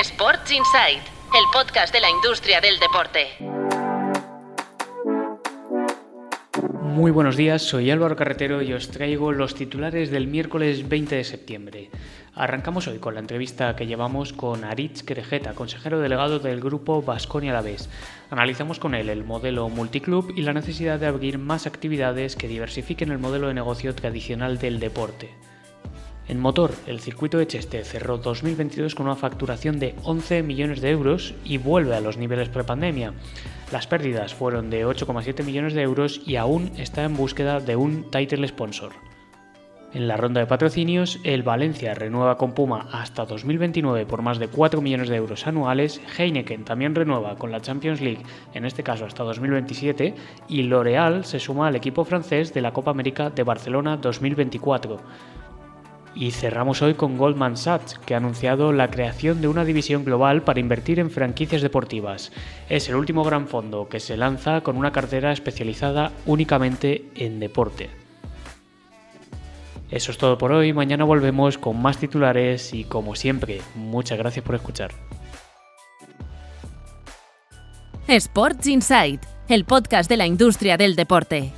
Sports Insight, el podcast de la industria del deporte. Muy buenos días, soy Álvaro Carretero y os traigo los titulares del miércoles 20 de septiembre. Arrancamos hoy con la entrevista que llevamos con Aritz Querejeta, consejero delegado del grupo Vasconia Alavés. Analizamos con él el modelo multiclub y la necesidad de abrir más actividades que diversifiquen el modelo de negocio tradicional del deporte. En motor, el circuito de Cheste cerró 2022 con una facturación de 11 millones de euros y vuelve a los niveles prepandemia. Las pérdidas fueron de 8,7 millones de euros y aún está en búsqueda de un title sponsor. En la ronda de patrocinios, el Valencia renueva con Puma hasta 2029 por más de 4 millones de euros anuales, Heineken también renueva con la Champions League, en este caso hasta 2027, y L'Oréal se suma al equipo francés de la Copa América de Barcelona 2024. Y cerramos hoy con Goldman Sachs, que ha anunciado la creación de una división global para invertir en franquicias deportivas. Es el último gran fondo que se lanza con una cartera especializada únicamente en deporte. Eso es todo por hoy, mañana volvemos con más titulares y como siempre, muchas gracias por escuchar. Sports Insight, el podcast de la industria del deporte.